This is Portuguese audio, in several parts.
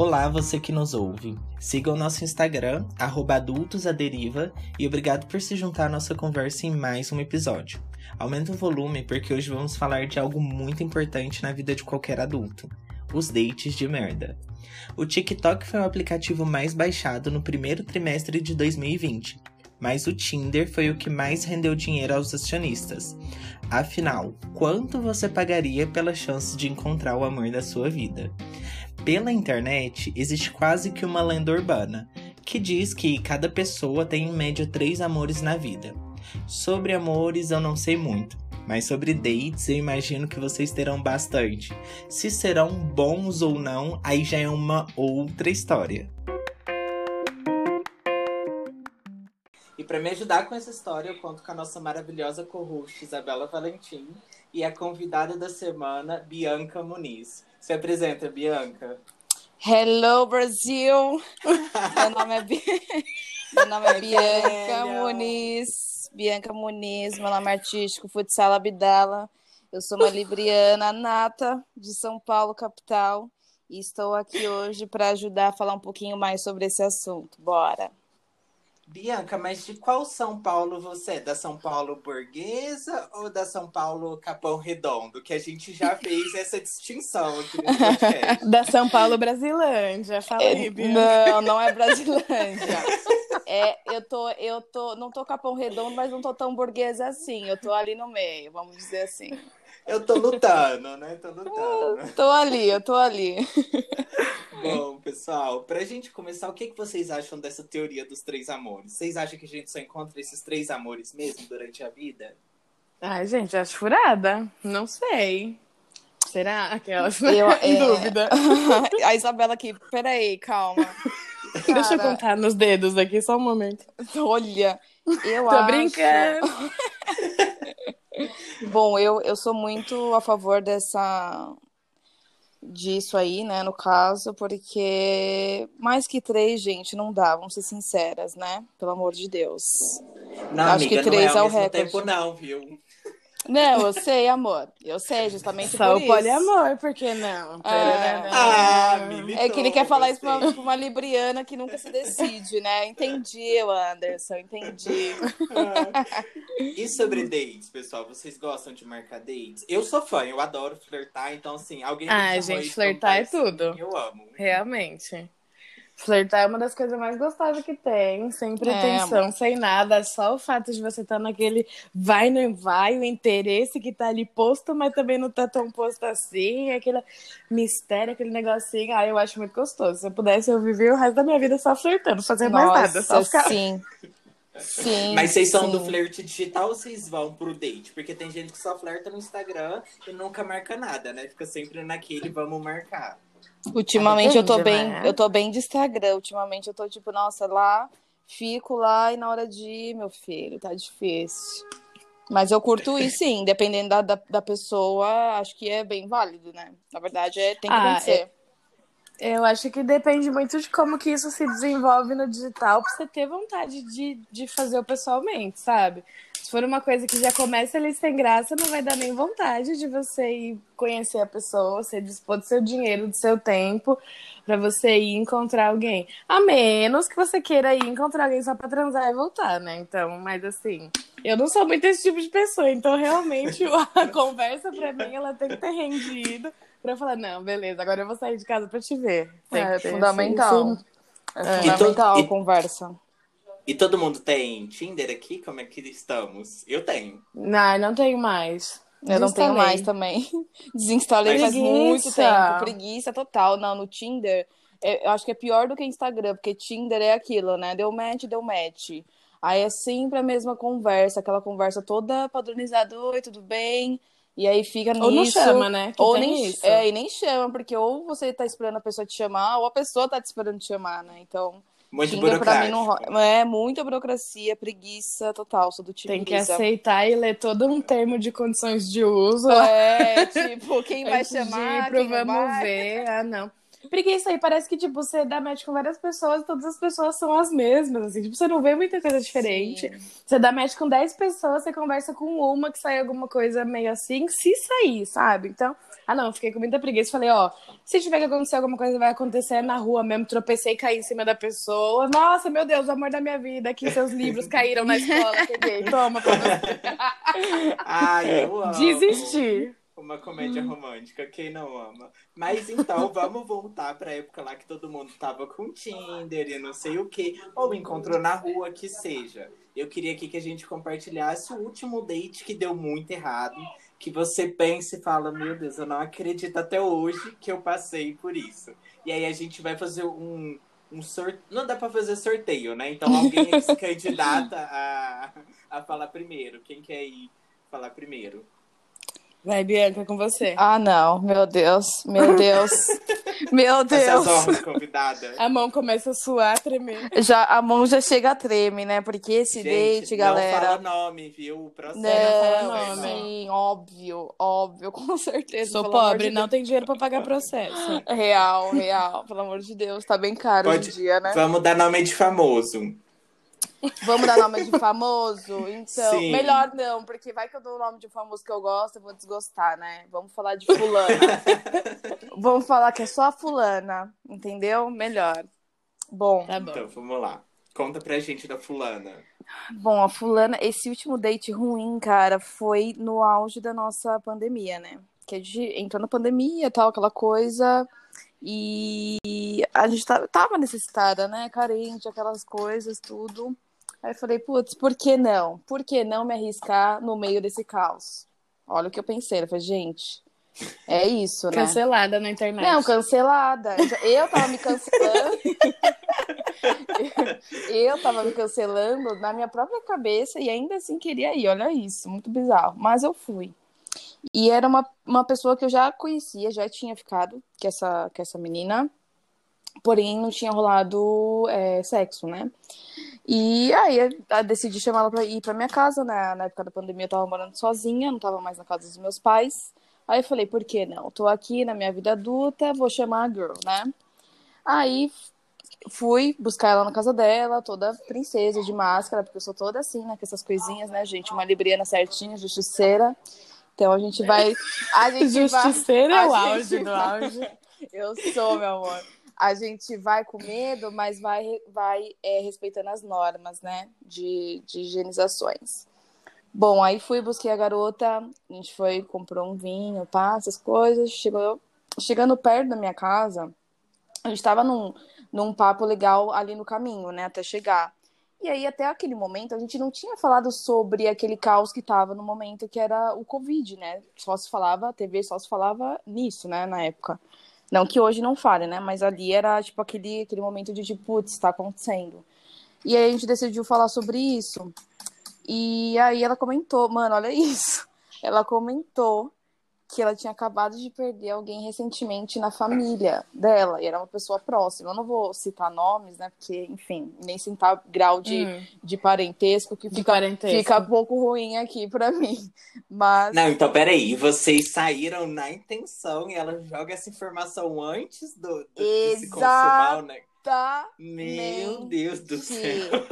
Olá, você que nos ouve. Siga o nosso Instagram, adultosaderiva, e obrigado por se juntar à nossa conversa em mais um episódio. Aumenta o volume porque hoje vamos falar de algo muito importante na vida de qualquer adulto: os dates de merda. O TikTok foi o aplicativo mais baixado no primeiro trimestre de 2020, mas o Tinder foi o que mais rendeu dinheiro aos acionistas. Afinal, quanto você pagaria pela chance de encontrar o amor da sua vida? Pela internet, existe quase que uma lenda urbana, que diz que cada pessoa tem em média três amores na vida. Sobre amores eu não sei muito, mas sobre dates eu imagino que vocês terão bastante. Se serão bons ou não, aí já é uma outra história. E para me ajudar com essa história, eu conto com a nossa maravilhosa co-host Isabela Valentim e a convidada da semana, Bianca Muniz. Se apresenta, Bianca. Hello, Brasil! Meu nome é, Bi... meu nome é Bianca Muniz. Bianca Muniz, meu nome é artístico, Futsal Abdala. Eu sou uma libriana nata de São Paulo, capital. E estou aqui hoje para ajudar a falar um pouquinho mais sobre esse assunto. Bora! Bianca, mas de qual São Paulo você é? Da São Paulo burguesa ou da São Paulo Capão Redondo? Que a gente já fez essa distinção aqui no podcast. da São Paulo Brasilândia, fala aí, Bianca. Não, não é Brasilândia. É, eu tô, eu tô, não tô Capão Redondo, mas não tô tão burguesa assim. Eu tô ali no meio, vamos dizer assim. Eu tô lutando, né? Tô lutando. tô ali, eu tô ali. Bom, pessoal, pra gente começar, o que, que vocês acham dessa teoria dos três amores? Vocês acham que a gente só encontra esses três amores mesmo durante a vida? Ai, gente, acho furada. Não sei. Será? Aquelas. Eu, em é... dúvida. a Isabela aqui, peraí, calma. Cara... Deixa eu contar nos dedos aqui, só um momento. Olha, eu Tô acho. brincando. Bom, eu, eu sou muito a favor dessa disso aí, né, no caso, porque mais que três, gente, não dá, vamos ser sinceras, né? Pelo amor de Deus. Não, Acho amiga, que três não é, é o recorde. tempo não, viu? Não, eu sei, amor. Eu sei, justamente Só por o isso. poliamor, por que não? É. Ah, militou, É que ele quer falar isso pra, gostei. pra uma libriana que nunca se decide, né? Entendi, Anderson, entendi. Ah. E sobre dates, pessoal? Vocês gostam de marcar dates? Eu sou fã, eu adoro flertar, então assim, alguém me Ah, gente, flertar é tudo. Eu amo. Realmente. Flertar é uma das coisas mais gostosas que tem, sem pretensão, amor. sem nada. Só o fato de você estar naquele vai, não vai, o interesse que tá ali posto, mas também não tá tão posto assim, aquele mistério, aquele negocinho. Ah, eu acho muito gostoso. Se eu pudesse, eu vivia o resto da minha vida só flertando, fazendo mais nada. Só ficar... sim. Sim. Mas vocês são sim. do flerte digital ou vocês vão pro date? Porque tem gente que só flerta no Instagram e nunca marca nada, né? Fica sempre naquele vamos marcar. Ultimamente eu tô Depende, bem, né? eu tô bem de Instagram. Ultimamente eu tô tipo, nossa, lá, fico lá e na hora de ir, meu filho, tá difícil. Mas eu curto ir sim, dependendo da, da, da pessoa, acho que é bem válido, né? Na verdade, é, tem que Ah, acontecer. Eu acho que depende muito de como que isso se desenvolve no digital pra você ter vontade de, de fazer o pessoalmente, sabe? Se for uma coisa que já começa ali sem graça, não vai dar nem vontade de você ir conhecer a pessoa, você dispor do seu dinheiro, do seu tempo, pra você ir encontrar alguém. A menos que você queira ir encontrar alguém só pra transar e voltar, né? Então, mas assim, eu não sou muito esse tipo de pessoa, então realmente a conversa pra mim ela tem que ter rendido pra eu falar, não, beleza, agora eu vou sair de casa pra te ver. Tem É fundamental. esse- É fundamental E a to- conversa. E todo mundo tem Tinder aqui? Como é que estamos? Eu tenho. Não, não tenho mais. Eu não tenho mais também. Desinstalei faz Preguiça. muito tempo. Preguiça total. Não, no Tinder, é- eu acho que é pior do que Instagram, porque Tinder é aquilo, né? Deu match, deu match. Aí é sempre a mesma conversa, aquela conversa toda padronizada. Oi, tudo bem? E aí fica nisso. Ou não chama, né? Que Ou nem, isso. é, e nem chama, porque ou você tá esperando a pessoa te chamar, ou a pessoa tá te esperando te chamar, né? Então, Muito mim burocrático. não é muita burocracia, preguiça total, sou do time Tem que Brisa. aceitar e ler todo um termo de condições de uso. É, tipo, quem vai Antes de ir chamar, pro quem vamos vai. ver. Ah, não. Porque isso aí parece que, tipo, você dá match com várias pessoas e todas as pessoas são as mesmas, assim. Tipo, você não vê muita coisa diferente. Sim. Você dá match com 10 pessoas, você conversa com uma que sai alguma coisa meio assim, se sair, sabe? Então, ah não, fiquei com muita preguiça. Falei, ó, se tiver que acontecer alguma coisa, vai acontecer na rua mesmo. Tropecei e caí em cima da pessoa. Nossa, meu Deus, o amor da minha vida. Aqui seus livros caíram na escola. Peguei, toma pra você. Ai, eu amo. Desistir. Uma comédia romântica, quem não ama? Mas então, vamos voltar pra época lá que todo mundo tava com Tinder e não sei o que, ou encontrou na rua, que seja. Eu queria aqui que a gente compartilhasse o último date que deu muito errado, que você pensa e fala, meu Deus, eu não acredito até hoje que eu passei por isso. E aí a gente vai fazer um, um sorteio. Não dá pra fazer sorteio, né? Então alguém aí se candidata a, a falar primeiro. Quem quer ir falar primeiro? Vai, Bianca, com você. Ah, não, meu Deus, meu Deus, meu as Deus. honras, convidada. A mão começa a suar, a tremer. Já, a mão já chega a treme, né? Porque esse date, não galera. fala nome, viu? O processo. Não, fala nome. sim, óbvio, óbvio, com certeza. Sou pobre, de não tem dinheiro pra pagar processo. Real, real, pelo amor de Deus, tá bem caro Pode- hoje em dia, né? Vamos dar nome de famoso. Vamos dar nome de famoso? Então, Sim. melhor não, porque vai que eu dou o nome de um famoso que eu gosto, eu vou desgostar, né? Vamos falar de fulana. Vamos falar que é só a fulana, entendeu? Melhor. Bom, Tá bom. Então, vamos lá. Conta pra gente da fulana. bom, a fulana, esse último date ruim, cara, foi no auge da nossa pandemia, né? Que a gente entrou na pandemia e tal, aquela coisa. E a gente tava, tava necessitada, né? Carente, aquelas coisas, tudo. Aí eu falei, putz, por que não? Por que não me arriscar no meio desse caos? Olha o que eu pensei. Eu falei, gente, é isso, né? Cancelada na internet. Não, cancelada. Eu tava me cancelando. eu tava me cancelando na minha própria cabeça e ainda assim queria ir. Olha isso, muito bizarro. Mas eu fui. E era uma, uma pessoa que eu já conhecia, já tinha ficado com essa, com essa menina. Porém, não tinha rolado é, sexo, né? E aí decidi chamar ela pra ir pra minha casa, né? Na época da pandemia eu tava morando sozinha, não tava mais na casa dos meus pais. Aí eu falei, por que não? Tô aqui na minha vida adulta, vou chamar a girl, né? Aí fui buscar ela na casa dela, toda princesa de máscara, porque eu sou toda assim, né? Com essas coisinhas, né, gente? Uma libriana certinha, justiceira. Então a gente vai. A gente vai. Justiceira é o auge do vai- auge. Eu sou, meu amor. A gente vai com medo, mas vai, vai é, respeitando as normas, né? De, de higienizações. Bom, aí fui, busquei a garota, a gente foi, comprou um vinho, pá, essas coisas. Chegou, chegando perto da minha casa, a gente tava num, num papo legal ali no caminho, né? Até chegar. E aí, até aquele momento, a gente não tinha falado sobre aquele caos que tava no momento, que era o Covid, né? Só se falava, a TV só se falava nisso, né? Na época. Não que hoje não fale, né? Mas ali era, tipo, aquele, aquele momento de, tipo, putz, tá acontecendo. E aí a gente decidiu falar sobre isso. E aí ela comentou, mano, olha isso. Ela comentou que ela tinha acabado de perder alguém recentemente na família dela, e era uma pessoa próxima. Eu não vou citar nomes, né? Porque, enfim, nem citar grau de, Hum, de parentesco, que de fica, parentesco. fica pouco ruim aqui pra mim. Mas. Não, então peraí. Vocês saíram na intenção e ela joga essa informação antes do, do de se consumar, né? Tá. Meu Deus do céu.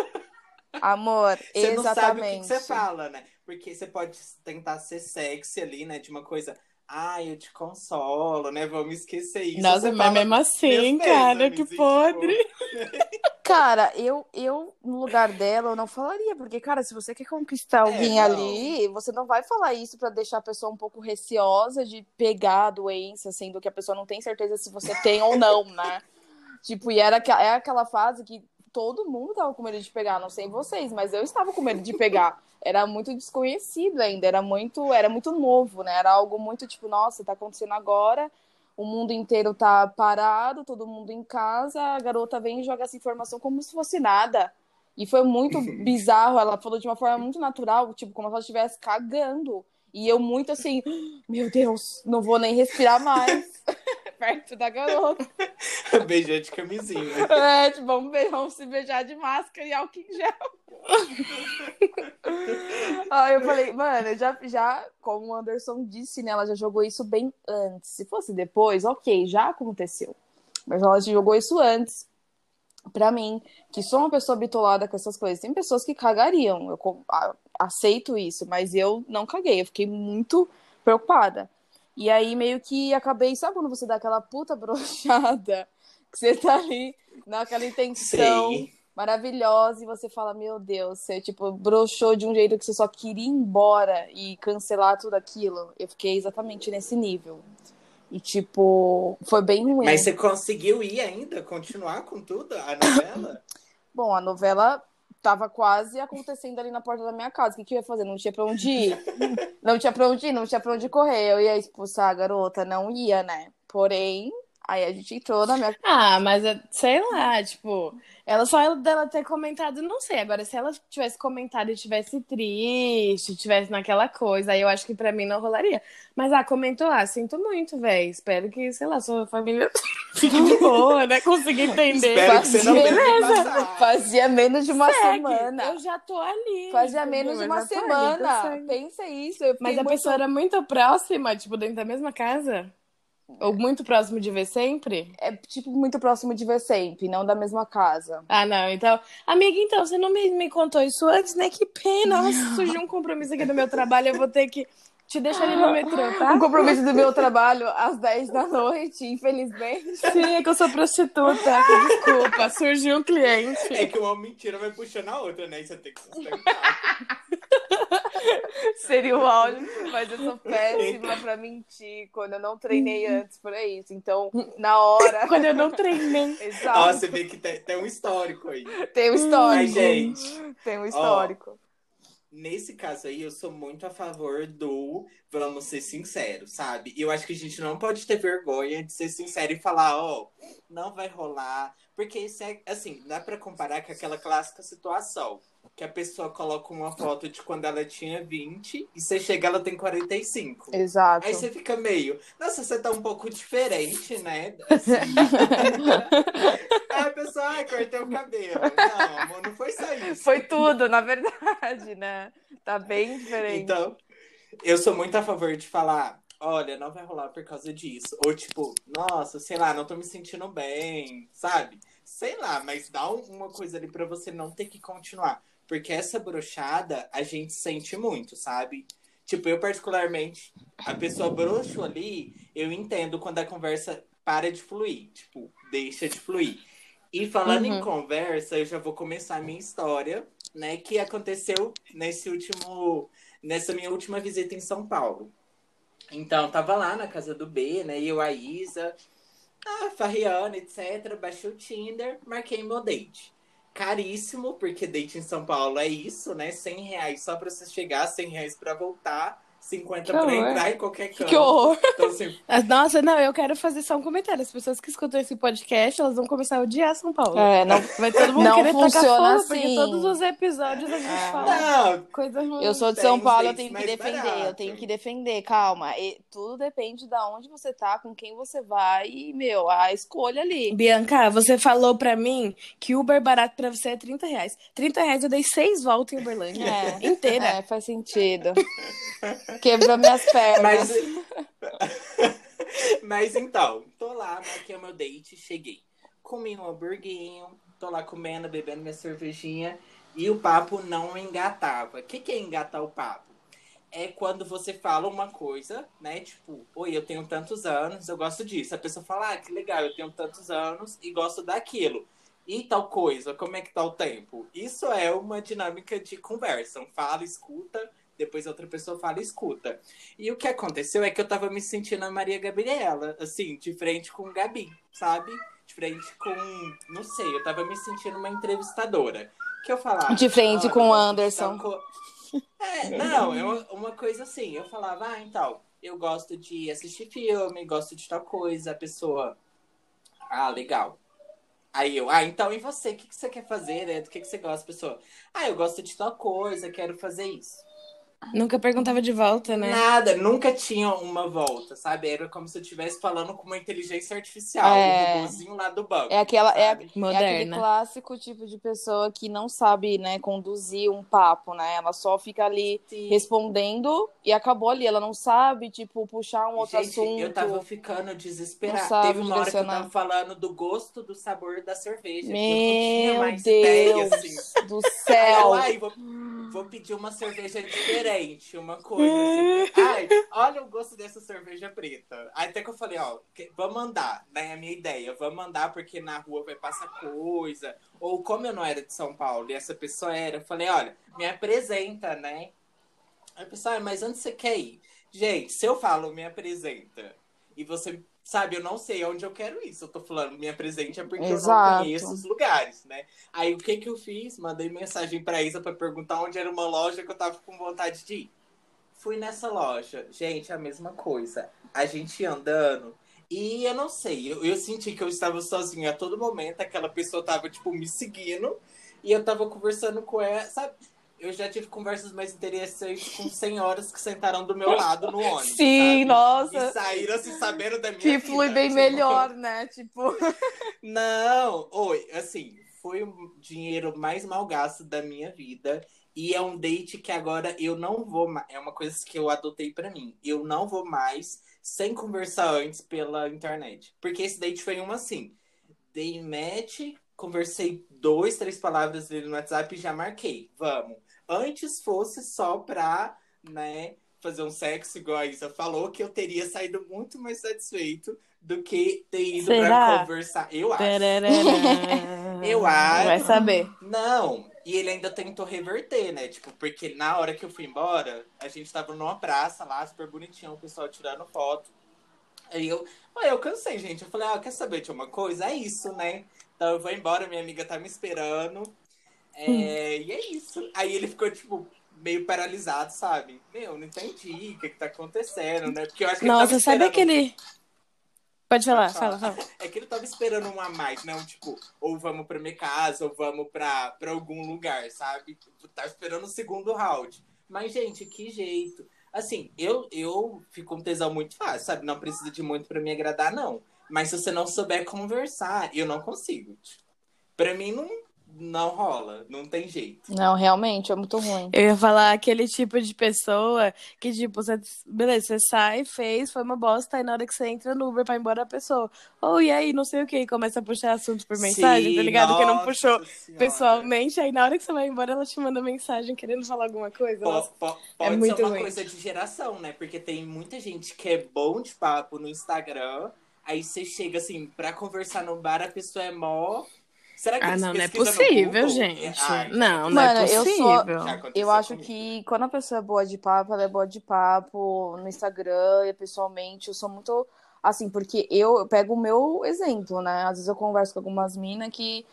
Amor, Você não sabe o que, que exatamente. você fala, né? Porque você pode tentar ser sexy ali, né? De uma coisa. Ah, eu te consolo, né? Vamos esquecer isso. Nossa, Você mas mesmo assim, "Meus cara, pêsames", que podre. Cara, eu, eu, no lugar dela, eu não falaria, porque, cara, se você quer conquistar alguém não. ali, você não vai falar isso pra deixar a pessoa um pouco receosa de pegar a doença, sendo que a pessoa não tem certeza se você tem ou não, né? Tipo, e era, é aquela fase que todo mundo tava com medo de pegar, não sei vocês, mas eu estava com medo de pegar. Era muito desconhecido ainda, era muito, era muito novo, né? Era algo muito tipo, nossa, tá acontecendo agora, o mundo inteiro tá parado, todo mundo em casa, a garota vem e joga essa informação como se fosse nada. E foi muito bizarro, ela falou de uma forma muito natural, tipo, como se ela estivesse cagando. E eu muito assim, meu Deus, não vou nem respirar mais perto da garota. Beijão de camisinha. É, tipo, vamos, be- vamos se beijar de máscara e álcool em gel. Aí eu falei, mano, já, já, como o Anderson disse, né, ela já jogou isso bem antes. Se fosse depois, ok, já aconteceu. Mas ela jogou isso antes pra mim, que sou uma pessoa bitolada com essas coisas. Tem pessoas que cagariam, eu aceito isso, mas eu não caguei, eu fiquei muito preocupada. E aí meio que acabei, sabe quando você dá aquela puta brochada, que você tá ali naquela intenção Sei. maravilhosa e você fala, meu Deus, você tipo broxou de um jeito que você só queria ir embora e cancelar tudo aquilo. Eu fiquei exatamente nesse nível. E tipo, foi bem ruim. Mas você conseguiu ir ainda? Continuar com tudo? A novela? Bom, a novela tava quase acontecendo ali na porta da minha casa. O que, que eu ia fazer? Não tinha pra onde ir. Não tinha pra onde ir, não tinha pra onde correr. Eu ia expulsar a garota? Não ia, né? Porém, aí a gente entrou na minha. Ah, mas é- sei lá, tipo, ela só ela dela ter comentado, não sei. Agora, se ela tivesse comentado e tivesse triste, tivesse naquela coisa, aí eu acho que pra mim não rolaria. Mas ah, comentou, ah, sinto muito, velho. Espero que, sei lá, sua família fique de boa, né? Consegui entender. Espero que você não Beleza. Fazia menos de uma Segue. semana. Eu já tô ali. Fazia entendeu? menos de uma ali, semana. segue. Pensa isso. Mas a muito- pessoa era muito próxima, tipo, dentro da mesma casa? Ou muito próximo de ver sempre? é tipo muito próximo de ver sempre, não da mesma casa. Ah, não. Então, amiga, então, você não me, me contou isso antes, né? Que pena. Nossa, surgiu um compromisso aqui do meu trabalho. Eu vou ter que te deixar ali no metrô, O tá? compromisso do meu trabalho às 10 da noite, infelizmente. Sim, é que eu sou prostituta. Desculpa, surgiu um cliente. É que uma mentira vai puxando a outra, né? E você tem que sustentar. Seria o áudio, mas eu sou péssima pra mentir quando eu não treinei antes por isso. Então, na hora. Quando eu não treinei. Ó, Exato. você vê que tem, tem um histórico aí. Tem um histórico. Mas, gente, Tem um histórico. Nesse caso aí, eu sou muito a favor do vamos ser sinceros, sabe? E eu acho que a gente não pode ter vergonha de ser sincero e falar, ó, não vai rolar. Porque isso é, assim, dá pra comparar com aquela clássica situação. Que a pessoa coloca uma foto de quando ela tinha 20 e você chega, ela tem 45. Exato. Aí você fica meio, nossa, você tá um pouco diferente, né? Assim. Aí a pessoa, ai, cortei o cabelo. Não, amor, foi tudo, na verdade, né? Tá bem diferente. Então, eu sou muito a favor de falar, olha, não vai rolar por causa disso. Ou tipo, nossa, sei lá, não tô me sentindo bem, sabe? Sei lá, mas dá um- uma coisa ali pra você não ter que continuar. Porque essa brochada a gente sente muito, sabe? Tipo, eu particularmente, a pessoa broxo ali, eu entendo quando a conversa para de fluir. Tipo, deixa de fluir. E falando em Uhum. conversa, eu já vou começar a minha história, né? Que aconteceu nesse último nessa minha última visita em São Paulo. Então, tava lá na casa do B, né? Eu, a Isa, a Farriana, etc. Baixei o Tinder, marquei meu date. Caríssimo, porque date em São Paulo é isso, né? 100 reais só pra você chegar, 100 reais pra voltar, 50 Que pra horror. entrar em qualquer canto. Que horror. Então, assim, Ah, Nossa, não, eu quero fazer só um comentário. As pessoas que escutam esse podcast, elas vão começar a odiar São Paulo. É, não, Vai todo mundo Não querer tacar funciona fogo, porque assim. todos os episódios a gente Ah. fala não, coisa ruim. Eu sou de São Paulo, eu tenho que defender, eu barato. tenho que defender, calma. E tudo depende de onde você tá, com quem você vai e, meu, a escolha ali. Bianca, você falou pra mim que Uber barato pra você é 30 reais. 30 reais eu dei seis voltas em Uberlândia. É. Inteira. É, faz sentido. Quebrou minhas pernas. Mas, mas então, tô lá, marquei o meu date, cheguei. Comi um hamburguinho, tô lá comendo, bebendo minha cervejinha e o papo não engatava. O que, que é engatar o papo? É quando você fala uma coisa, né? Tipo, oi, eu tenho tantos anos, eu gosto disso. A pessoa fala, ah, que legal, eu tenho tantos anos e gosto daquilo. E tal coisa, como é que tá o tempo? Isso é uma dinâmica de conversa. Um fala, escuta, depois outra pessoa fala, escuta. E o que aconteceu é que eu tava me sentindo a Maria Gabriela, assim, de frente com o Gabi, sabe? De frente com. Não sei, eu tava me sentindo uma entrevistadora. Que eu falava. De frente "Ah, com eu o Anderson." co-" É, não, é uma, uma coisa assim. Eu falava, ah, então, eu gosto de assistir filme, gosto de tal coisa. A pessoa. Ah, legal. Aí eu, ah, então e você? O que, que você quer fazer, né? Do que, que você gosta, pessoa? Ah, eu gosto de tal coisa, quero fazer isso. Nunca perguntava de volta, né? Nada, nunca tinha uma volta, sabe? Era como se eu estivesse falando com uma inteligência artificial, É. um robôzinho lá do banco. É aquela. É, sabe? é aquele clássico tipo de pessoa que não sabe, né, conduzir um papo, né? Ela só fica ali Sim. respondendo e acabou ali. Ela não sabe, tipo, puxar um outro Gente, assunto. eu tava ficando desesperada. Teve uma hora que eu tava falando do gosto, do sabor da cerveja. que eu não Meu tinha mais ideia, Deus assim. do Aí céu. eu, ai, vou, vou pedir uma cerveja diferente, uma coisa assim. Ai, olha o gosto dessa cerveja preta. Aí até que eu falei, ó, vamos andar, né? A minha ideia, vamos andar porque na rua vai passar coisa. Ou como eu não era de São Paulo e essa pessoa era, eu falei, olha, me apresenta, né? Aí a pessoa, ah, mas onde você quer ir? Gente, se eu falo, me apresenta, e você, sabe, eu não sei onde eu quero ir. Se eu tô falando, me apresente, é porque eu não Exato. conheço os lugares, né? Aí o que que eu fiz? Mandei mensagem pra Isa pra perguntar onde era uma loja que eu tava com vontade de ir. Fui nessa loja. Gente, a mesma coisa. A gente andando. E eu não sei, eu, eu senti que eu estava sozinha a todo momento. Aquela pessoa tava, tipo, me seguindo. E eu tava conversando com ela, sabe? Eu já tive conversas mais interessantes com senhoras que sentaram do meu lado no ônibus. Sim, sabe? nossa. E saíram se sabendo da minha Que vida. flui bem Tipo, melhor, né? Tipo. não, oi, assim, foi o dinheiro mais mal gasto da minha vida. E é um date que agora eu não vou mais. É uma coisa que eu adotei pra mim. Eu não vou mais sem conversar antes pela internet. Porque esse date foi um assim. Dei match, conversei dois, três palavras dele no WhatsApp e já marquei. Vamos. Antes fosse só pra, né, fazer um sexo, igual a Isa falou, que eu teria saído muito mais satisfeito do que ter ido pra Será? conversar. Eu acho. Eu acho. Vai saber. Não, e ele ainda tentou reverter, né? Tipo, porque na hora que eu fui embora, a gente tava numa praça lá, super bonitinho, o pessoal tirando foto. Aí eu, aí eu cansei, gente. Eu falei, ah, quer saber de uma coisa? É isso, né? Então eu vou embora, minha amiga tá me esperando. É, E é isso. Aí ele ficou, tipo, meio paralisado, sabe? Meu, não entendi o que, que tá acontecendo, né? Porque eu acho que ele Nossa, tava sabe esperando- aquele. Pode falar, fala, fala. É que ele tava esperando um a mais, não, tipo, ou vamos pra minha casa, ou vamos pra, pra algum lugar, sabe? Tipo, Tava esperando o segundo round. Mas, gente, que jeito. Assim, eu, eu fico com tesão muito fácil, sabe? Não precisa de muito pra me agradar, não. Mas se você não souber conversar, eu não consigo. Pra mim, não, não rola. Não tem jeito. Não, realmente, é muito ruim. Eu ia falar aquele tipo de pessoa que, tipo, você, beleza, você sai, fez, foi uma bosta, aí na hora que você entra no Uber pra ir embora a pessoa, oh, e aí, não sei o que, e começa a puxar assunto por mensagem, Sim, tá ligado? que não puxou Senhora. pessoalmente, aí na hora que você vai embora, ela te manda mensagem querendo falar alguma coisa. Po- Nossa. po- pode muito ser uma ruim. coisa de geração, né? Porque tem muita gente que é bom de papo no Instagram. Aí você chega assim, pra conversar no bar, a pessoa é mó. Será que Ah, não, não é possível, gente. É, ai, Não, não Mano, é eu sou- possível. já aconteceu Eu acho comigo. que quando a pessoa é boa de papo, ela é boa de papo no Instagram e pessoalmente. Eu sou muito assim, porque eu, eu pego o meu exemplo, né? Às vezes eu converso com algumas minas que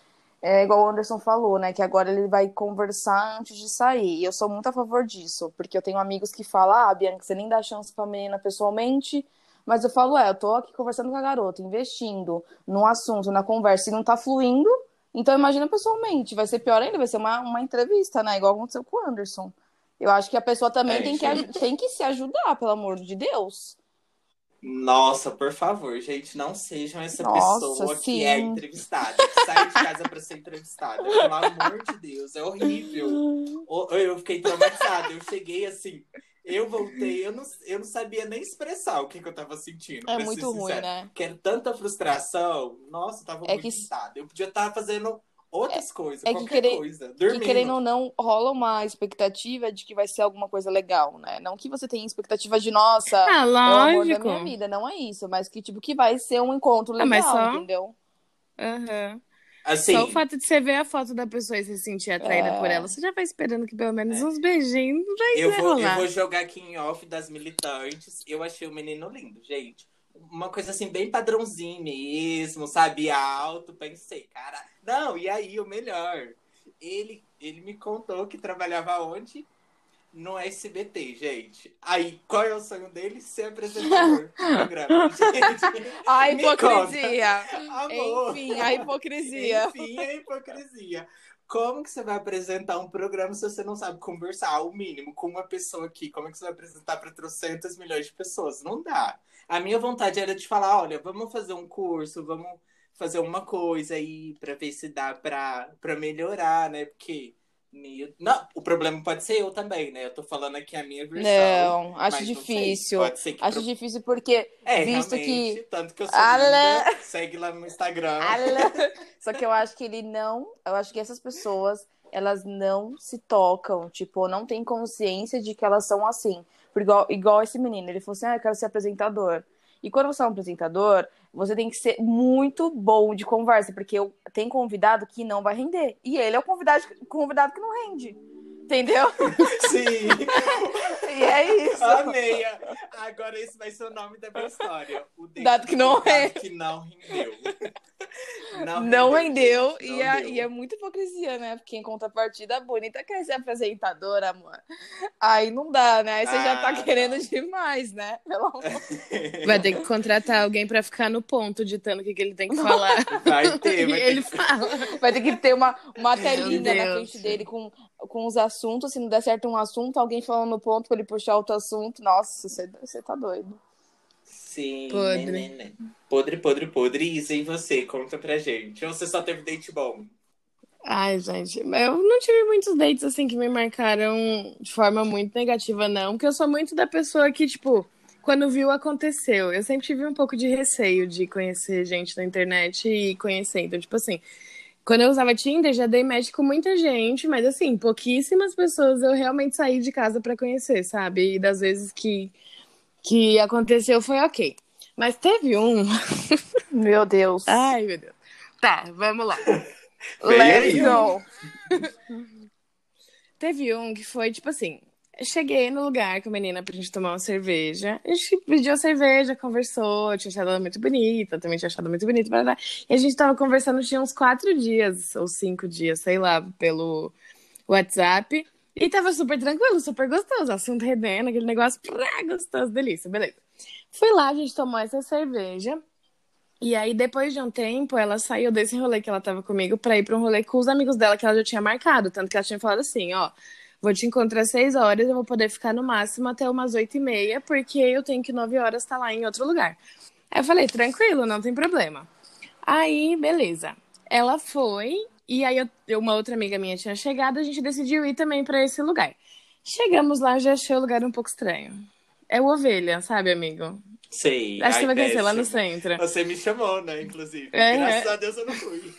é igual o Anderson falou, né? Que agora ele vai conversar antes de sair. E eu sou muito a favor disso, porque eu tenho amigos que falam, ah, Bianca, você nem dá chance pra menina pessoalmente. Mas eu falo, é, eu tô aqui conversando com a garota, investindo num assunto, na conversa, e não tá fluindo. Então imagina pessoalmente, vai ser pior ainda, vai ser uma, uma entrevista, né? Igual aconteceu com o Anderson. Eu acho que a pessoa também É, tem, que, gente. tem que se ajudar, pelo amor de Deus. Nossa, por favor, gente, não sejam essa Nossa, pessoa sim. que é entrevistada, que sai de casa pra ser entrevistada. Pelo amor de Deus, é horrível. Eu fiquei traumatizada. Eu cheguei assim, eu voltei, eu não, eu não sabia nem expressar o que, que eu tava sentindo. É muito ruim, né? Que era tanta frustração. Nossa, tava É muito que-. Eu podia estar fazendo outras coisas, é que qualquer querer- coisa. Que Dormindo. querendo ou não, rola uma expectativa de que vai ser alguma coisa legal, né? Não que você tenha expectativa de, nossa, Ah, é o amor da lógico. minha vida, não é isso, mas que tipo que vai ser um encontro Ah, legal, mas só- entendeu? Aham. Assim, Só o fato de você ver a foto da pessoa e se sentir atraída É. por ela, você já vai esperando que pelo menos uns beijinhos vai eu vou, eu rolar. vou jogar aqui em off das militantes. Eu achei o menino lindo, gente. Uma coisa assim, bem padrãozinho mesmo, sabe? Alto, pensei, cara. Não, e aí, o melhor. Ele, ele me contou que trabalhava onde? No SBT, gente. Aí, qual é o sonho dele? Ser apresentador do programa. Gente, A hipocrisia. Enfim, a hipocrisia. Enfim, a hipocrisia. Como que você vai apresentar um programa se você não sabe conversar o mínimo com uma pessoa aqui? Como é que você vai apresentar para 300 milhões de pessoas? Não dá. A minha vontade era de falar, olha, vamos fazer um curso, vamos fazer uma coisa aí para ver se dá para melhorar, né? Porque meu... Não, o problema pode ser eu também, né? Eu tô falando aqui a minha versão. Não, acho difícil. Não acho pro... difícil porque, é, visto que. Tanto que eu sou linda, segue lá no Instagram. Só que eu acho que ele não. Eu acho que essas pessoas, elas não se tocam, tipo, não têm consciência de que elas são assim. Igual, igual esse menino, ele falou assim: ah, eu quero ser apresentador. E quando você é um apresentador, você tem que ser muito bom de conversa, porque eu tenho convidado que não vai render. E ele é o convidado, convidado que não rende. Entendeu? Sim. e é isso. Amei. Agora esse vai ser o nome da minha história. O dado que não, é. que não rendeu. Não, não rendeu, rendeu. e, é, e, é, muito hipocrisia, né? Porque em contrapartida, a bonita quer ser apresentadora, amor. Aí não dá, né? Aí você ah, já tá ah, querendo não. demais, né? Pelo amor. Vai ter que contratar alguém pra ficar no ponto, ditando o que, que ele tem que falar. Vai ter, vai ter. ele fala. Vai ter que ter uma, uma telinha na frente dele com, com os assuntos. Se não der certo um assunto, alguém falando no ponto pra ele puxar outro assunto. Nossa, você, você tá doido. Sim. Podre. Né, né, né. Podre, podre, podre. Isa, e você? Conta pra gente. Ou você só teve date bom? Ai, gente, eu não tive muitos dates assim que me marcaram de forma muito negativa, não. Porque eu sou muito da pessoa que, tipo, quando viu, aconteceu. Eu sempre tive um pouco de receio de conhecer gente na internet e conhecer. Então, tipo assim, quando eu usava Tinder, já dei match com muita gente, mas assim, pouquíssimas pessoas eu realmente saí de casa para conhecer, sabe? E das vezes que que aconteceu foi ok. Mas teve um. Meu Deus. Ai, meu Deus. Tá, vamos lá. Let's go. teve um que foi tipo assim. Cheguei no lugar com a menina pra gente tomar uma cerveja. A gente pediu a cerveja, conversou, tinha achado ela muito bonita, também tinha achado muito bonita. Blá, blá. E a gente tava conversando, tinha uns quatro dias ou cinco dias, sei lá, pelo WhatsApp. E tava super tranquilo, super gostoso. Assunto redendo, aquele negócio pra, gostoso, delícia, beleza. Fui lá, a gente tomou essa cerveja. E aí, depois de um tempo, ela saiu desse rolê que ela tava comigo pra ir pra um rolê com os amigos dela que ela já tinha marcado. Tanto que ela tinha falado assim: ó, vou te encontrar às seis horas, eu vou poder ficar no máximo até umas oito e meia, porque eu tenho que nove horas estar tá lá em outro lugar. Aí eu falei: tranquilo, não tem problema. Aí, beleza. Ela foi e aí eu, uma outra amiga minha tinha chegado, a gente decidiu ir também para esse lugar. Chegamos lá, já achei o lugar um pouco estranho. É o Ovelha, sabe, amigo? Sei. Acho que você vai conhecer lá no centro. Você me chamou, né, inclusive. É, Graças é. a Deus eu não fui.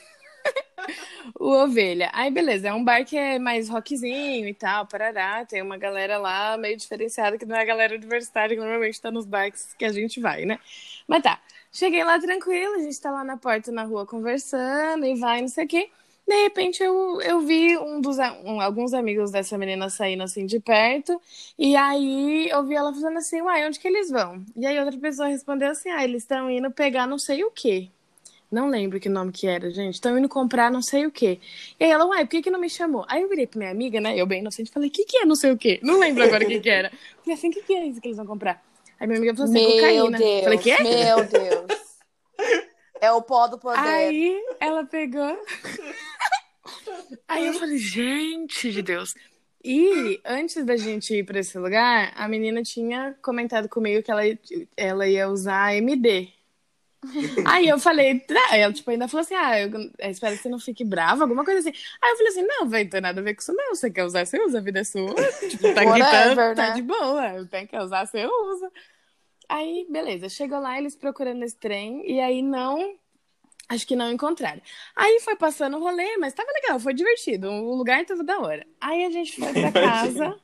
O Ovelha. Aí, beleza, é um bar que é mais rockzinho e tal, parará. Tem uma galera lá meio diferenciada, que não é a galera universitária que normalmente tá nos barcos que a gente vai, né? Mas tá. Cheguei lá tranquilo, a gente tá lá na porta, na rua, conversando e vai, não sei o quê. De repente eu, eu vi um dos, um, alguns amigos dessa menina saindo assim de perto, e aí eu vi ela falando assim, uai, onde que eles vão? E aí outra pessoa respondeu assim, ah, eles estão indo pegar não sei o quê. Não lembro que nome que era, gente. Estão indo comprar não sei o quê. E aí ela, uai, por que, que não me chamou? Aí eu virei pra minha amiga, né? Eu bem inocente, falei, o que, que é não sei o quê? Não lembro agora o que, que era. Falei assim, o que, que é isso que eles vão comprar? Aí minha amiga falou assim, meu cocaína. Deus, falei, que é? Meu Deus. É o pó do poder. Aí ela pegou. Aí eu falei, gente de Deus. E antes da gente ir para esse lugar, a menina tinha comentado comigo que ela, ela ia usar MD. Aí eu falei, ela tipo, ainda falou assim: Ah, eu, eu espero que você não fique brava, alguma coisa assim. Aí eu falei assim: Não, velho, não tem nada a ver com isso, não. Você quer usar, você usa, a vida é sua. Tipo, tá gritando, tá né? tá de boa. Tem que usar, você usa. Aí, beleza, chegou lá, eles procurando esse trem, e aí não Acho que não encontraram. Aí foi passando o rolê, mas tava legal, foi divertido. O lugar tava da hora. Aí a gente foi pra casa.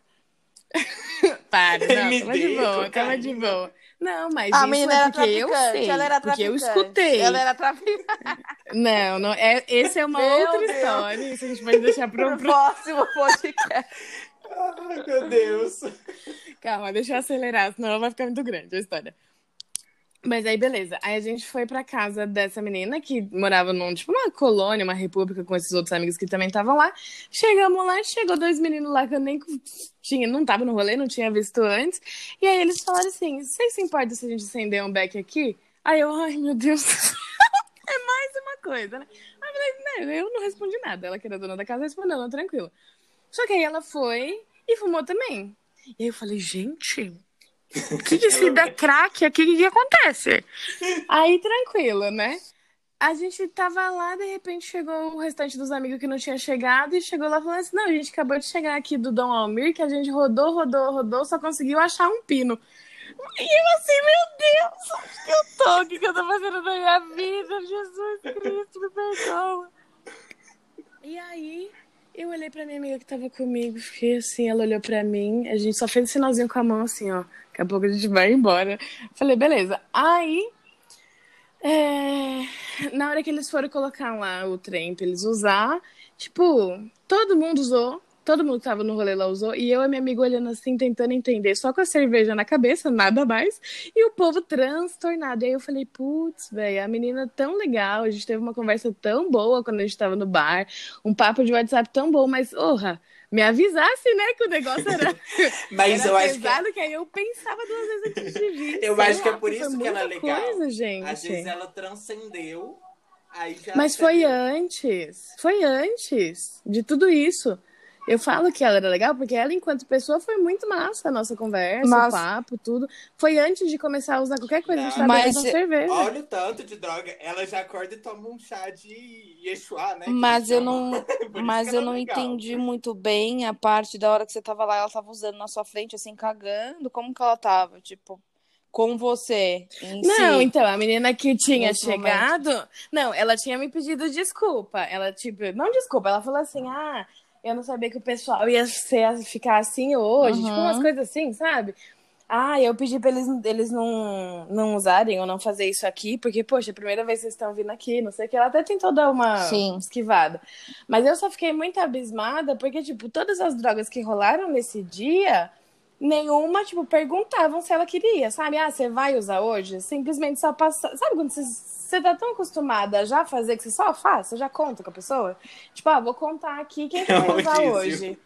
Para, não, tava de boa, tava de boa. Não, mas a menina é era porque eu sei, ela era porque eu escutei. Ela era traficante. Não, não, é, esse é uma meu outra Deus. história. Isso a gente pode deixar pro, pro... próximo podcast. Ai, meu Deus. Calma, deixa eu acelerar, senão vai ficar muito grande a história. Mas aí, beleza. Aí a gente foi pra casa dessa menina que morava num, tipo, uma colônia, uma república com esses outros amigos que também estavam lá. Chegamos lá, chegou dois meninos lá que eu nem tinha, não tava no rolê, não tinha visto antes. E aí eles falaram assim: vocês se importam se a gente acender um beck aqui? Aí eu, ai meu Deus, é mais uma coisa, né? Aí eu falei, né, eu não respondi nada. Ela que era dona da casa respondeu, não, tranquilo. Só que aí ela foi e fumou também. E aí eu falei, gente, o que que se der crack aqui, o que, que acontece? Aí tranquilo, né? A gente tava lá, de repente chegou o restante dos amigos que não tinha chegado e chegou lá falando assim: não, a gente acabou de chegar aqui do Dom Almir, que a gente rodou, rodou, rodou, só conseguiu achar um pino. E eu assim, meu Deus, que eu tô? O que, que eu tô fazendo na minha vida? Jesus Cristo, me perdoa. E aí, eu olhei pra minha amiga que tava comigo, fiquei assim, ela olhou pra mim, a gente só fez um sinalzinho com a mão assim, ó. Daqui a pouco a gente vai embora. Falei, beleza. Aí, é, na hora que eles foram colocar lá o trem pra eles usar, tipo, todo mundo usou, todo mundo que tava no rolê lá usou, e eu e minha amiga olhando assim, tentando entender, só com a cerveja na cabeça, nada mais, e o povo transtornado. E aí eu falei, putz, velho, a menina tão legal, a gente teve uma conversa tão boa quando a gente tava no bar, um papo de WhatsApp tão bom, mas, orra, me avisasse, né, que o negócio era, Mas era eu acho que. pesado, que... aí eu pensava duas vezes antes de vir. Eu acho que é lá, por isso que ela é legal. Coisa, gente. Às vezes ela transcendeu. Aí já Mas foi antes, foi antes de tudo isso. Eu falo que ela era legal porque ela, enquanto pessoa, foi muito massa a nossa conversa, Mas- o papo, tudo. Foi antes de começar a usar qualquer coisa, a gente tava mas- bebendo cerveja. Olha o tanto de droga. Ela já acorda e toma um chá de Yeshua, né? Mas eu não, mas eu é não legal. entendi muito bem a parte da hora que você tava lá, ela tava usando na sua frente, assim, cagando. Como que ela tava? Tipo, com você em Não, si. então, a menina que tinha Nesse chegado. Não, ela tinha me pedido desculpa. Ela, tipo, não desculpa, ela falou assim: ah, eu não sabia que o pessoal ia ser, ficar assim hoje. Uhum. Tipo, umas coisas assim, sabe? Ah, eu pedi pra eles, eles não, não usarem ou não fazer isso aqui, porque, poxa, é a primeira vez que vocês estão vindo aqui, não sei o que. Ela até tentou dar uma Sim. esquivada. Mas eu só fiquei muito abismada, porque, tipo, todas as drogas que rolaram nesse dia, nenhuma, tipo, perguntavam se ela queria, sabe? Ah, você vai usar hoje? Simplesmente só passar. Sabe quando você, você tá tão acostumada a já fazer que você só faz? Você já conta com a pessoa? Tipo, ah, vou contar aqui quem que vai usar Rodízio. hoje.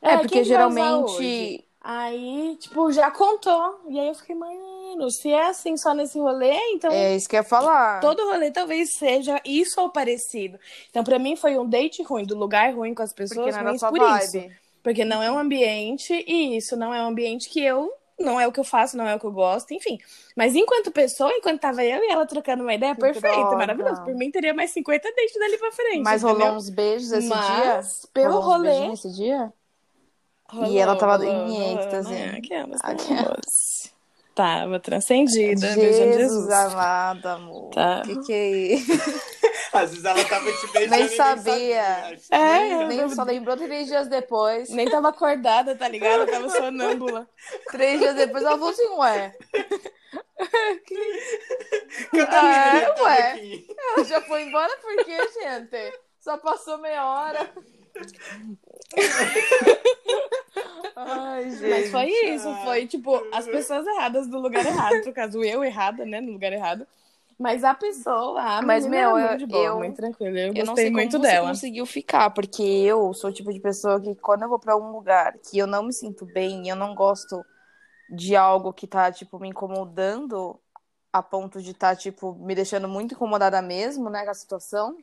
É, quem porque usar geralmente. Aí, tipo, já contou. E aí eu fiquei, mano, se é assim só nesse rolê, então É isso que eu ia falar. todo rolê talvez seja isso ou parecido. Então, pra mim, foi um date ruim, do lugar ruim com as Porque pessoas não era por vibe. isso. Porque não é um ambiente, e isso não é um ambiente que eu. Não é o que eu faço, não é o que eu gosto, enfim. Mas enquanto pessoa, enquanto tava eu e ela trocando uma ideia, Que perfeita, droga. maravilhoso. Por mim, teria mais 50 dates dali pra frente. Mas rolou entendeu? uns beijos esse Mas, dia? pelo Rolou rolê- esse dia? Rolou, E ela tava rolou, em rolou, êxtase. né? Aquelas, Aquelas. Tava transcendida, beijando Jesus. amado, amor. Tá. Que que é isso? Às vezes ela tava te beijando Nem e sabia. É, Nem só lembrou três dias depois. Nem tava acordada, tá ligado? Tava sonâmbula. Três dias depois ela falou assim, ué. Ah, que tava ué. aqui? Ela já foi embora por quê, gente? Só passou meia hora. Ai, gente. Mas foi isso, Ah. foi tipo as pessoas erradas do lugar errado, no caso eu errada, né, no lugar errado. Mas a pessoa, a Mas, meu, eu- muito de boa, eu- muito tranquila. Eu, Eu não gostei sei muito como você dela. conseguiu ficar, porque eu sou o tipo de pessoa que quando eu vou pra algum lugar que eu não me sinto bem, eu não gosto de algo que tá, tipo, me incomodando a ponto de tá, tipo, me deixando muito incomodada mesmo, né, com a situação.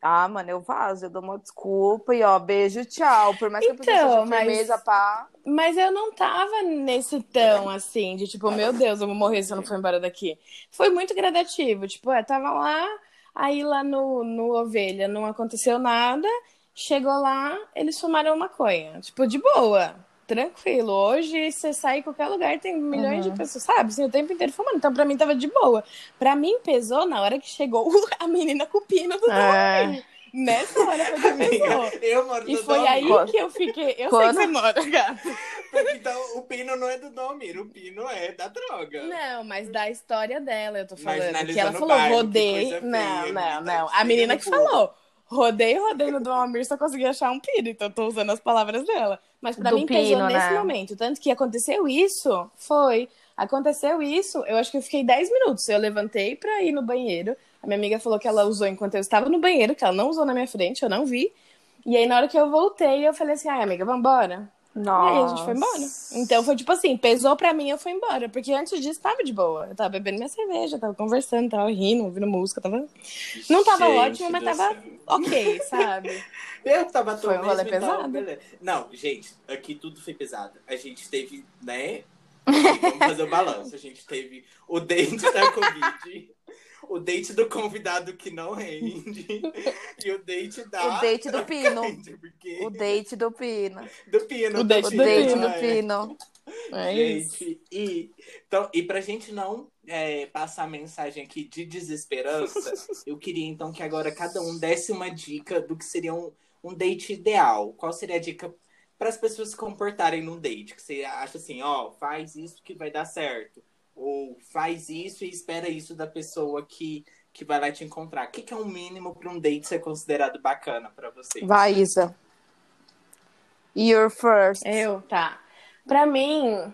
Ah, mano, eu vazo, eu dou uma desculpa e ó, beijo, tchau. Por mais que a pessoa Então, seja mas- firmeza, pá. Mas eu não tava nesse tão assim, de tipo, meu Deus, eu vou morrer se eu não for embora daqui. Foi muito gradativo. Tipo, eu tava lá, aí lá no, no Ovelha não aconteceu nada. Chegou lá, eles fumaram maconha. Tipo, de boa, tranquilo. Hoje você sai em qualquer lugar, tem milhões Uhum. de pessoas, sabe? Assim, o tempo inteiro fumando. Então, pra mim, tava de boa. Pra mim, pesou na hora que chegou a menina com o pino do É. Nessa hora foi que pesou. Eu moro E foi aí Domir. que eu fiquei. Eu Quando- sei que você mora, gato. Porque, Então, o pino não é do Domir, o pino é da droga. Não, mas da história dela, eu tô falando. Que ela falou, bairro, rodei. Não, não, menina, não. tá A menina que falou. Rodei, rodei no Dom Amir, só consegui achar um pino. Então eu tô usando as palavras dela. Mas pra Do mim pesou pino, nesse né? momento. Tanto que aconteceu isso, foi. Aconteceu isso, eu acho que eu fiquei 10 minutos. Eu levantei pra ir no banheiro. A minha amiga falou que ela usou enquanto eu estava no banheiro, que ela não usou na minha frente, eu não vi. E aí, na hora que eu voltei, eu falei assim, ai, amiga, vambora? Nossa. E aí a gente foi embora. Então foi tipo assim, pesou pra mim, eu fui embora. Porque antes disso tava de boa. Eu tava bebendo minha cerveja, tava conversando, tava rindo, ouvindo música, tava. Não tava gente ótimo, mas tava céu. ok, sabe? Eu tava Foi um rolê pesado. Não, gente, aqui tudo foi pesado. A gente teve, né? Vamos fazer o balanço. A gente teve o dente da Covid o date do convidado que não rende e o date da. O date do Pino. Porque... O date do Pino. Do Pino. O date, do, date do Pino. É gente, e, então, e pra gente não é, passar a mensagem aqui de desesperança, eu queria então que agora cada um desse uma dica do que seria um, um date ideal. Qual seria a dica para as pessoas se comportarem num date? Que você acha assim, ó, faz isso que vai dar certo ou faz isso e espera isso da pessoa que, que vai lá te encontrar. O que, que é um mínimo para um date ser considerado bacana para você? Vai, Isa. You're first. Eu, tá. Para mim,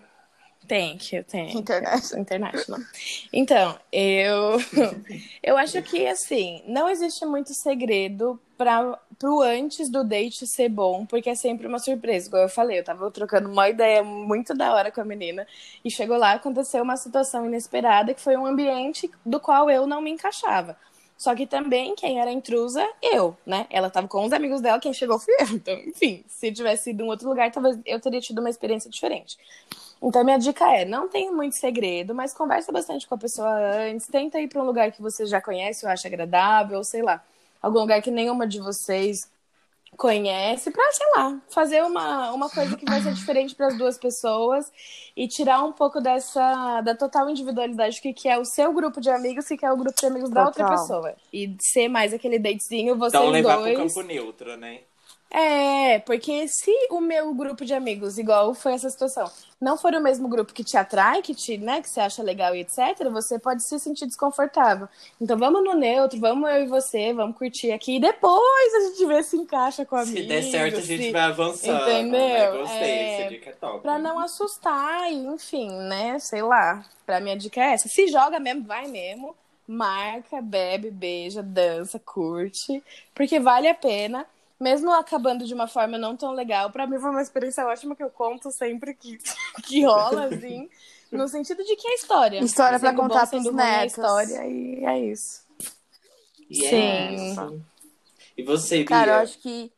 Thank you, thank you. Internet. International. Então, eu eu acho que assim, não existe muito segredo para pro antes do date ser bom, porque é sempre uma surpresa. Igual eu falei, eu tava trocando uma ideia muito da hora com a menina e chegou lá aconteceu uma situação inesperada que foi um ambiente do qual eu não me encaixava. Só que também quem era intrusa, eu, né? Ela tava com os amigos dela, quem chegou fui eu. Então, enfim, se tivesse ido em outro lugar, talvez eu teria tido uma experiência diferente. Então, minha dica é: não tem muito segredo, mas conversa bastante com a pessoa antes. Tenta ir para um lugar que você já conhece ou acha agradável, sei lá, algum lugar que nenhuma de vocês conhece, para, sei lá, fazer uma, uma coisa que vai ser diferente para as duas pessoas e tirar um pouco dessa da total individualidade que, que é o seu grupo de amigos e que é o grupo de amigos total. da outra pessoa. E ser mais aquele datezinho, vocês então, levar dois. Pro campo neutro, né? É, porque se o meu grupo de amigos, igual foi essa situação, não for o mesmo grupo que te atrai, que te, né, que você acha legal e etc, você pode se sentir desconfortável. Então vamos no neutro, vamos eu e você, vamos curtir aqui e depois a gente vê se encaixa com a Se der certo, a gente vai avançando. Né? Entendeu? Né? Gostei, é, essa dica é top. Pra não assustar, enfim, né, sei lá. Pra minha dica é essa. Se joga mesmo, vai mesmo. Marca, bebe, beija, dança, curte, porque vale a pena mesmo acabando de uma forma não tão legal, para mim foi uma experiência ótima que eu conto sempre que, que rola, assim. no sentido de que é história. História para contar para os netos. história e é isso. Yes. Sim. E você, Bia? Cara, eu acho que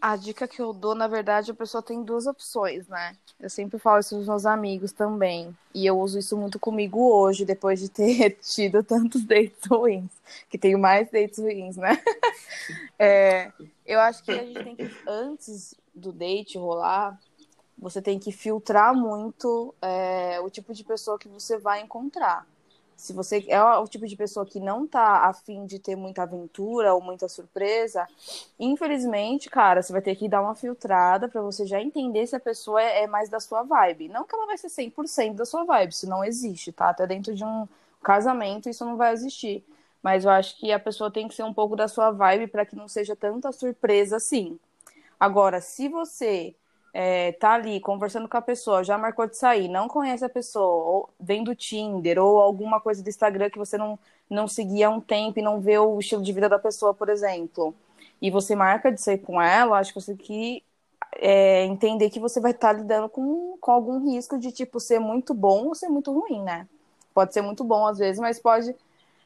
a dica que eu dou, na verdade, a pessoa tem duas opções, né? Eu sempre falo isso com os meus amigos também. E eu uso isso muito comigo hoje, depois de ter tido tantos dates ruins. Que tenho mais dates ruins, né? é, eu acho que a gente tem que, antes do date rolar, você tem que filtrar muito é, o tipo de pessoa que você vai encontrar se você é o tipo de pessoa que não tá afim de ter muita aventura ou muita surpresa, infelizmente, cara, você vai ter que dar uma filtrada para você já entender se a pessoa é, é, mais da sua vibe. Não que ela vai ser 100% da sua vibe, isso não existe, tá? Até dentro de um casamento isso não vai existir. Mas eu acho que a pessoa tem que ser um pouco da sua vibe para que não seja tanta surpresa assim. Agora, se você é, tá ali conversando com a pessoa, já marcou de sair, não conhece a pessoa, ou vem do Tinder, ou alguma coisa do Instagram que você não, não seguia há um tempo e não vê o estilo de vida da pessoa, por exemplo, e você marca de sair com ela, acho que você tem que é, entender que você vai estar tá lidando com, com algum risco de, tipo, ser muito bom ou ser muito ruim, né? Pode ser muito bom às vezes, mas pode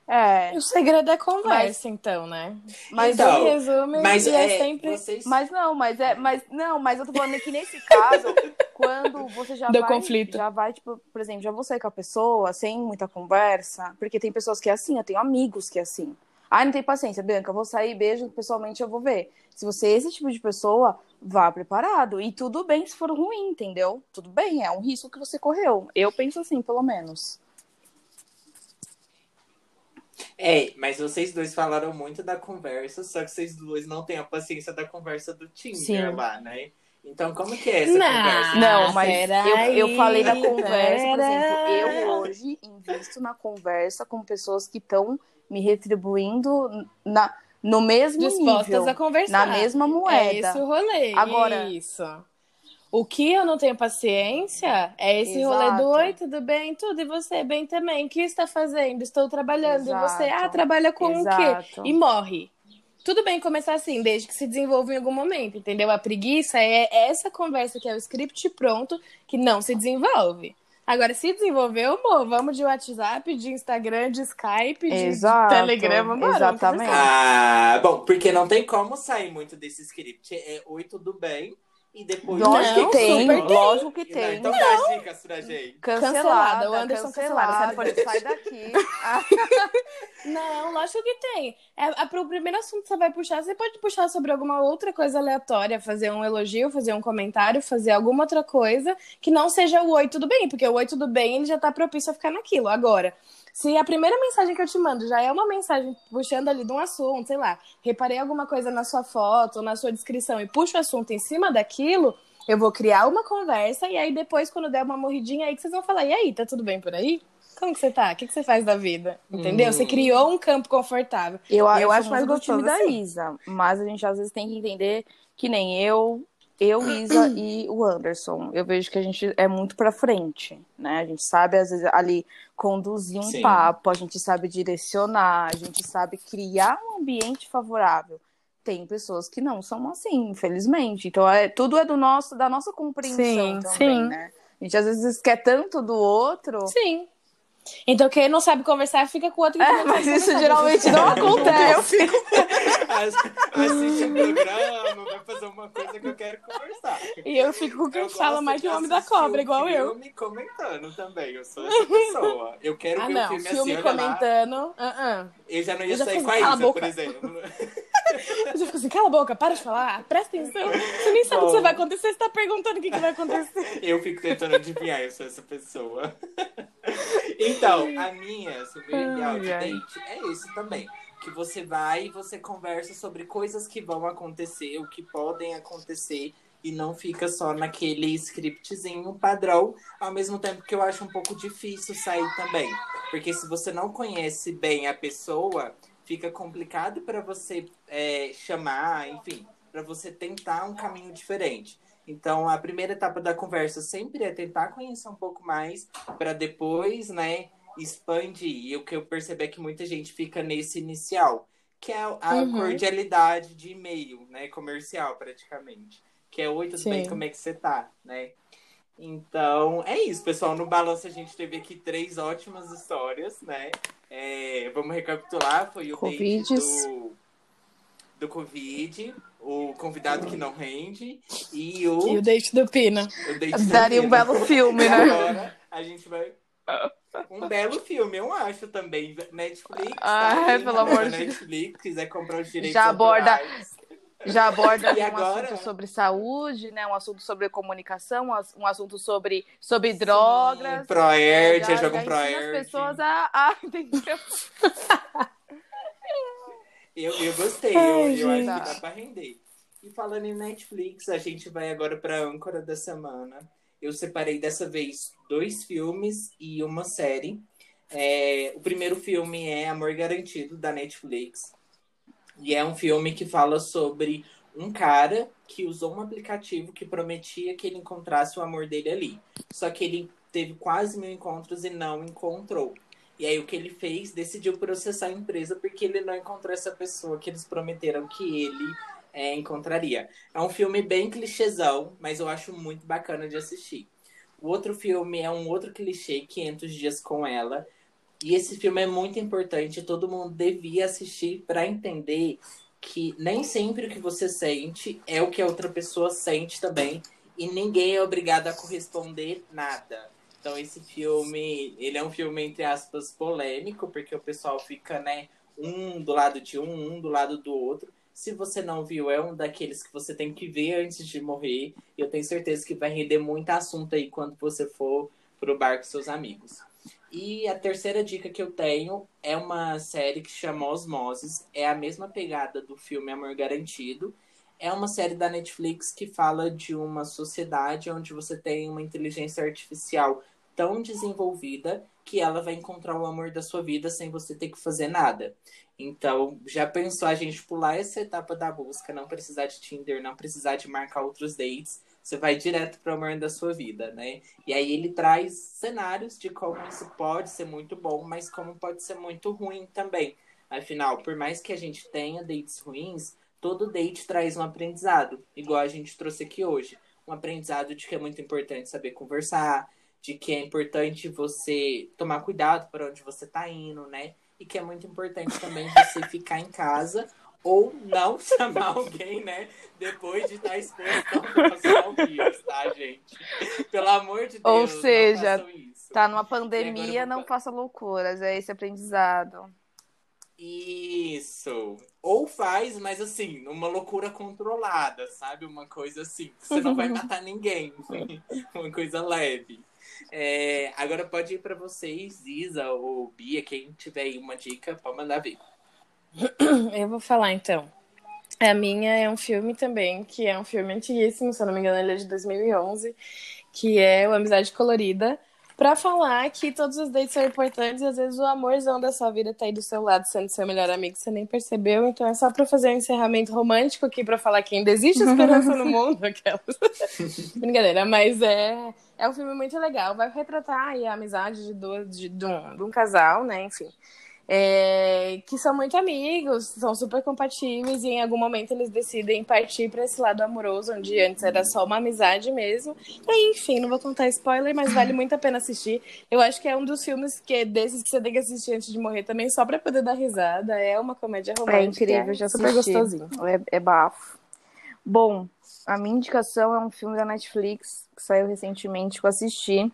é. O segredo é conversa, mas, então, né? Mas então, resume mas é, é sempre. Vocês... Mas não, mas é. Mas, não, mas eu tô falando que nesse caso, quando você já Deu vai. conflito. Já vai, tipo, por exemplo, já vou sair com a pessoa sem muita conversa. Porque tem pessoas que é assim, eu tenho amigos que é assim. Ah, não tem paciência, Bianca, eu vou sair, beijo, pessoalmente eu vou ver. Se você é esse tipo de pessoa, vá preparado. E tudo bem se for ruim, entendeu? Tudo bem, é um risco que você correu. Eu penso assim, pelo menos. É, mas vocês dois falaram muito da conversa, só que vocês dois não têm a paciência da conversa do Tinder Sim. lá, né? Então, como que é essa não, conversa? Não, mas eu, eu falei da conversa, por exemplo, eu hoje invisto na conversa com pessoas que estão me retribuindo na, no mesmo Dispostas nível, a conversar. na mesma moeda. É esse o rolê. Agora, isso. O que eu não tenho paciência é esse Exato. rolê do oi, tudo bem, tudo, e você bem também. O que está fazendo? Estou trabalhando. Exato. E você, ah, trabalha com Exato. o quê? E morre. tudo bem começar assim, desde que se desenvolva em algum momento, entendeu? A preguiça é essa conversa que é o script pronto, que não se desenvolve. Agora, se desenvolveu, amor, vamos de WhatsApp, de Instagram, de Skype, de Exato, Telegram, vamos exatamente. Ah, bom, porque não tem como sair muito desse script. É oi, tudo bem? E depois. Lógico Não, que tem, super tem. lógico que Não, tem. Então dá as dicas pra gente. Cancelada, Cancelada, o Anderson cancelada. não pode- Sai daqui. Ah, Não, lógico que tem. É, é, pro primeiro assunto que você vai puxar, você pode puxar sobre alguma outra coisa aleatória, fazer um elogio, fazer um comentário, fazer alguma outra coisa que não seja o oi, tudo bem, porque o oi, tudo bem, ele já tá propício a ficar naquilo. Agora, se a primeira mensagem que eu te mando já é uma mensagem puxando ali de um assunto, sei lá, reparei alguma coisa na sua foto ou na sua descrição e puxo o assunto em cima daquilo, eu vou criar uma conversa e aí depois, quando der uma morridinha aí, que vocês vão falar, e aí, tá tudo bem por aí? Como que você tá? O que, que você faz da vida? Entendeu? Hum. Você criou um campo confortável. Eu, Eu eu acho acho mais gostoso gostoso da. Isa, mas a gente às vezes tem que entender que nem eu, eu, Isa e o Anderson. Eu vejo que a gente é muito pra frente, né? A gente sabe às vezes ali conduzir um Sim. papo, a gente sabe direcionar, a gente sabe criar um ambiente favorável. Tem pessoas que não são assim, infelizmente. Então é tudo é do nosso da nossa compreensão Sim, também, sim. né? A gente às vezes quer tanto do outro. Sim. Então, quem não sabe conversar, fica com o outro que É, mas isso conversar. geralmente não acontece. Assiste o programa, vai fazer uma coisa que eu quero conversar. E eu fico com quem Eu fala mais que de o homem da cobra, o igual eu. filme comentando também. Eu sou essa pessoa. Eu quero Ah, ver o não. filme, Filme assim, olha lá. comentando. ah, ah. Eu já não ia Eu já sair com a Isa, boca. por exemplo. Eu já fico assim, cala a boca, para de falar, presta atenção. Você nem sabe o que Bom. vai acontecer, você tá perguntando o que, que vai acontecer. Eu fico tentando adivinhar, eu sou essa pessoa. Então, a minha o ideal de date é esse também. Que você vai e você conversa sobre coisas que vão acontecer, o que podem acontecer, e não fica só naquele scriptzinho padrão, ao mesmo tempo que eu acho um pouco difícil sair também. Porque se você não conhece bem a pessoa, fica complicado para você é, chamar, enfim, para você tentar um caminho diferente. Então, a primeira etapa da conversa sempre é tentar conhecer um pouco mais, para depois, né, expandir. E o que eu percebo é que muita gente fica nesse inicial, que é a Uhum. cordialidade de e-mail, né, comercial, praticamente. Que é, oi, tudo bem, Sim. como é que você tá, né? Então, é isso, pessoal. No balanço a gente teve aqui três ótimas histórias, né? É, vamos recapitular. Foi o Covides. do, do Covid, o convidado que não rende e o, E o date do Pina. o date da Daria um Pina. belo filme, E né? agora a gente vai. Um belo filme, eu acho também. Netflix. tá Ai, aí, pelo né? amor de Netflix, quiser comprar os direitos. Já aborda- autorais. Já aborda E um agora? assunto sobre saúde, né? Um assunto sobre comunicação, um ass- um assunto sobre, sobre drogas. Sim, Proerd, já, joga um ensina as Proerd. pessoas a, a? Eu, eu gostei, Ai, eu, eu acho que dá pra render. E falando em Netflix, a gente vai agora pra âncora da semana. Eu separei dessa vez dois filmes e uma série. É, o primeiro filme é Amor Garantido, da Netflix. E é um filme que fala sobre um cara que usou um aplicativo que prometia que ele encontrasse o amor dele ali. Só que ele teve quase mil encontros e não encontrou. E aí o que ele fez? Decidiu processar a empresa porque ele não encontrou essa pessoa que eles prometeram que ele é, encontraria. É um filme bem clichêzão, mas eu acho muito bacana de assistir. O outro filme é um outro clichê, 500 Dias com Ela. E esse filme é muito importante, todo mundo devia assistir para entender que nem sempre o que você sente é o que a outra pessoa sente também. E ninguém é obrigado a corresponder nada. Então esse filme, ele é um filme, entre aspas, polêmico, porque o pessoal fica, né, um do lado de um, um do lado do outro. Se você não viu, é um daqueles que você tem que ver antes de morrer. E eu tenho certeza que vai render muito assunto aí quando você for pro bar com seus amigos. E a terceira dica que eu tenho é uma série que chama Osmoses. É a mesma pegada do filme Amor Garantido. É uma série da Netflix que fala de uma sociedade onde você tem uma inteligência artificial tão desenvolvida que ela vai encontrar o amor da sua vida sem você ter que fazer nada. Então, já pensou a gente pular essa etapa da busca, não precisar de Tinder, não precisar de marcar outros dates, você vai direto para o amor da sua vida, né? E aí ele traz cenários de como isso pode ser muito bom, mas como pode ser muito ruim também. Afinal, por mais que a gente tenha dates ruins, todo date traz um aprendizado, igual a gente trouxe aqui hoje. Um aprendizado de que é muito importante saber conversar, de que é importante você tomar cuidado para onde você tá indo, né? E que é muito importante também você ficar em casa ou não chamar alguém, né? Depois de estar exposto ao vírus, tá, gente? Pelo amor de Deus, Ou seja, tá numa pandemia, não faça loucuras. É esse aprendizado. Isso. Ou faz, mas assim, uma loucura controlada, sabe? Uma coisa assim, você não vai matar ninguém. uma coisa leve. É, agora pode ir para vocês, Isa ou Bia, quem tiver aí uma dica, pode mandar ver. Eu vou falar então. A minha é um filme também, que é um filme antiguíssimo, se eu não me engano, ele é de 2011, que é o Amizade Colorida para falar que todos os dates são importantes e às vezes o amorzão da sua vida tá aí do seu lado, sendo seu melhor amigo, você nem percebeu. Então é só para fazer um encerramento romântico aqui para falar que ainda existe esperança no mundo, aquelas. Brincadeira, mas é, é um filme muito legal. Vai retratar aí a amizade de, duas, de, de, um, de um casal, né? Enfim é, que são muito amigos, são super compatíveis e em algum momento eles decidem partir para esse lado amoroso, onde antes era só uma amizade mesmo. E, enfim, não vou contar spoiler, mas vale muito a pena assistir. Eu acho que é um dos filmes que é desses que você tem que assistir antes de morrer também, só para poder dar risada. É uma comédia romântica. É incrível, já super gostosinho. É, é bafo. Bom, a minha indicação é um filme da Netflix que saiu recentemente que eu assisti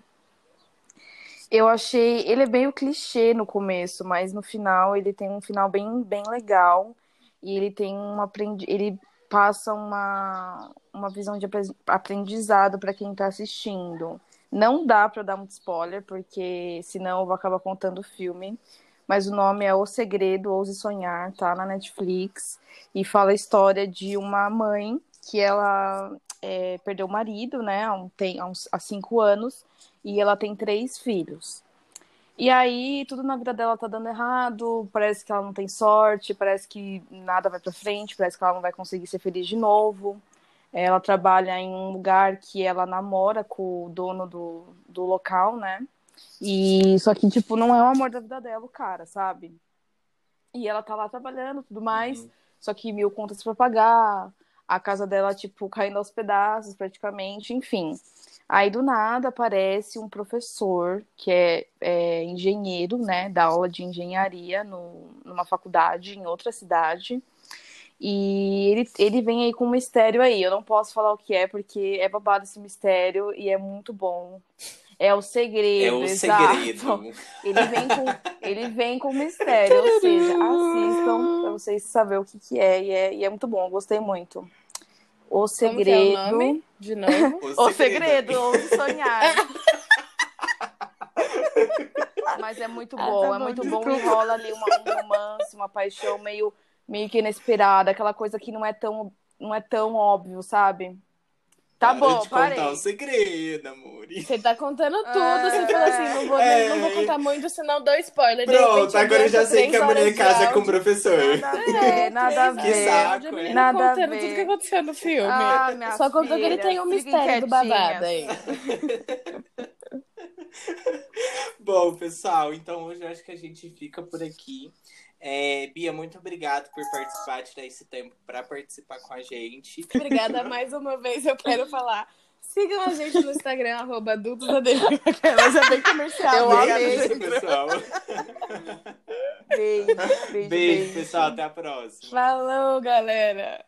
eu achei. Ele é meio clichê no começo, mas no final ele tem um final bem, bem legal. E ele tem um aprendi... ele passa uma, uma visão de aprendizado para quem está assistindo. Não dá para dar muito spoiler, porque senão eu vou acabar contando o filme. Mas o nome é O Segredo, Ouse Sonhar, tá na Netflix. E fala a história de uma mãe que ela é, perdeu o marido, né, há, um, tem, há, uns, há cinco anos e ela tem três filhos. E aí, tudo na vida dela tá dando errado, parece que ela não tem sorte, parece que nada vai pra frente, parece que ela não vai conseguir ser feliz de novo. Ela trabalha em um lugar que ela namora com o dono do, do local, né? E só que, tipo, não é o amor da vida dela, o cara, sabe? E ela tá lá trabalhando tudo mais, uhum. só que mil contas pra pagar, a casa dela, tipo, caindo aos pedaços praticamente, enfim. Aí do nada aparece um professor que é, é engenheiro, né, da aula de engenharia no, numa faculdade em outra cidade. E ele, ele vem aí com um mistério aí. Eu não posso falar o que é, porque é babado esse mistério e é muito bom. É o segredo. É o exato. segredo. Ele vem com, ele vem com mistério. ou seja, assistam pra vocês saberem o que, que é e, é. e é muito bom. Eu gostei muito. O Segredo. É o De novo. O, o Segredo, ou Sonhar. Mas é muito ah, bom, tá é bom, muito desculpa. bom. E rola ali uma, um romance, uma paixão meio, meio que inesperada, aquela coisa que não é tão, não é tão óbvio, sabe? Tá Para bom, de parei. contar o segredo, amor. Você tá contando tudo, é, você falou assim, não vou, é, não vou contar muito, senão dou spoiler. Pronto, agora eu já sei que a mulher casa com o professor. Nada a ver, nada a ver. Que saco, é. Nada contando tudo que aconteceu no filme. Ah, Só contou que ele tem um mistério do babado aí. Bom, pessoal, então hoje eu acho que a gente fica por aqui. É, Bia, muito obrigado por participar, tirar esse tempo para participar com a gente. Obrigada mais uma vez, eu quero falar. Sigam a gente no Instagram, arroba adultos Aquelas é bem comercial. Eu amei. pessoal. Beijo, beijo, beijo, beijo, pessoal. Até a próxima. Falou, galera.